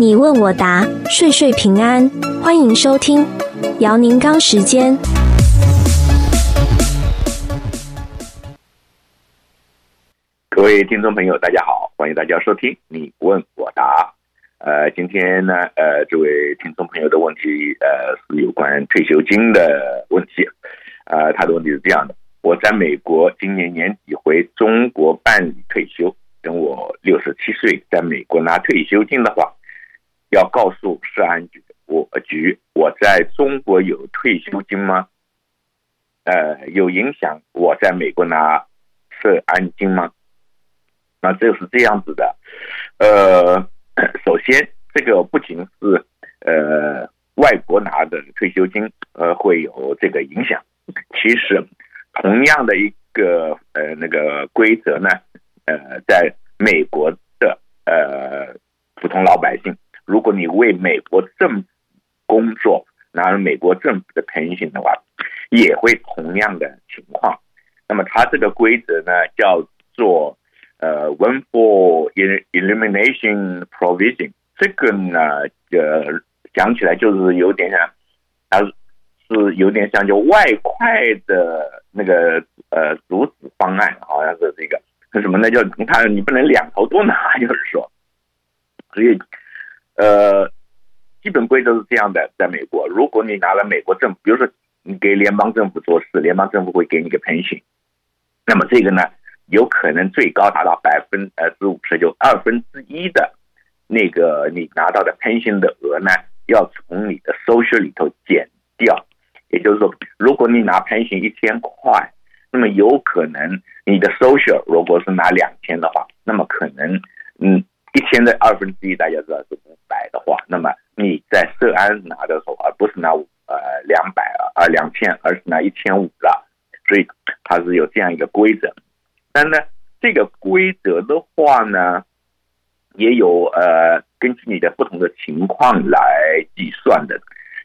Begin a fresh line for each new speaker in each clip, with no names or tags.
你问我答，岁岁平安。欢迎收听姚宁刚时间。
各位听众朋友，大家好，欢迎大家收听你问我答。呃，今天呢，呃，这位听众朋友的问题，呃，是有关退休金的问题。呃，他的问题是这样的：我在美国，今年年底回中国办理退休。等我六十七岁在美国拿退休金的话，要告诉社安局，我局我在中国有退休金吗？呃，有影响我在美国拿社安金吗？那这是这样子的，呃，首先这个不仅是呃外国拿的退休金呃会有这个影响，其实同样的一个呃那个规则呢。呃，在美国的呃普通老百姓，如果你为美国政府工作，拿了美国政府的 pension 的话，也会同样的情况。那么它这个规则呢，叫做呃 Windfall Elimination Provision。这个呢，呃，讲起来就是有点像，它是有点像就外快的那个呃阻止方案，好像是这个。是什么呢？叫你看，你不能两头都拿，就是说，所以，呃，基本规则是这样的，在美国，如果你拿了美国政府，比如说你给联邦政府做事，联邦政府会给你个 pension，那么这个呢，有可能最高达到百分呃之五十，就二分之一的那个你拿到的 pension 的额呢，要从你的 social 里头减掉，也就是说，如果你拿 pension 一千块。那么有可能你的 social 如果是拿两千的话，那么可能嗯一千的二分之一大家知道是，那么你在社安拿的时候，而不是拿呃两百啊两千，而是拿一千五了，所以它是有这样一个规则。但呢，这个规则的话呢，也有呃根据你的不同的情况来计算的，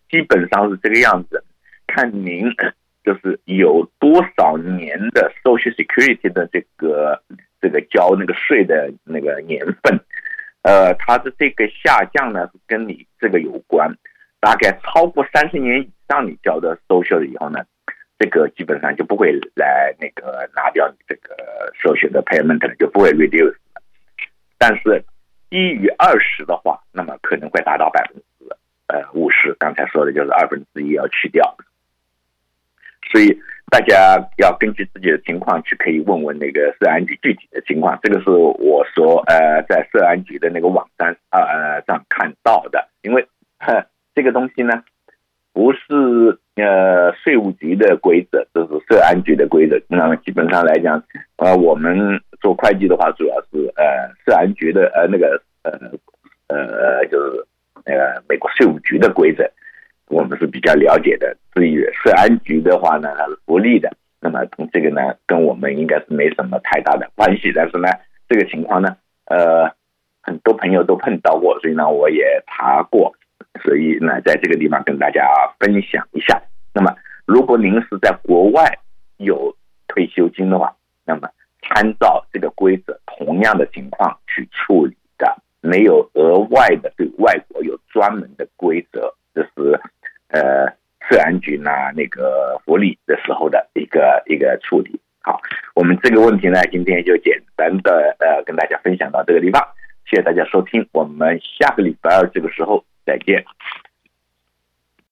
基本上是这个样子，看您。就是有多少年的 Social Security 的这个这个交那个税的那个年份，呃，它的这个下降呢是跟你这个有关。大概超过三十年以上你交的 Social 以后呢，这个基本上就不会来那个拿掉你这个 Social 的 payment，就不会 reduce。但是低于二十的话，那么可能会达到百分之呃五十。刚才说的就是二分之一要去掉。所以大家要根据自己的情况去，可以问问那个社安局具体的情况。这个是我说呃，在社安局的那个网站呃上看到的。因为这个东西呢，不是呃税务局的规则，这是社安局的规则。那基本上来讲，呃，我们做会计的话，主要是呃社安局的呃那个呃呃就是那个美国税务局的规则。我们是比较了解的，至于社安局的话呢，它是福利的，那么这个呢，跟我们应该是没什么太大的关系。但是呢，这个情况呢，呃，很多朋友都碰到过，所以呢，我也查过，所以呢，在这个地方跟大家分享一下。那么，如果您是在国外有退休金的话，那么参照这个规则，同样的情况去处理的，没有额外的对外国有专门的规则，这是。去，拿那个福利的时候的一个一个处理。好，我们这个问题呢，今天就简单的呃跟大家分享到这个地方，谢谢大家收听，我们下个礼拜二这个时候再见。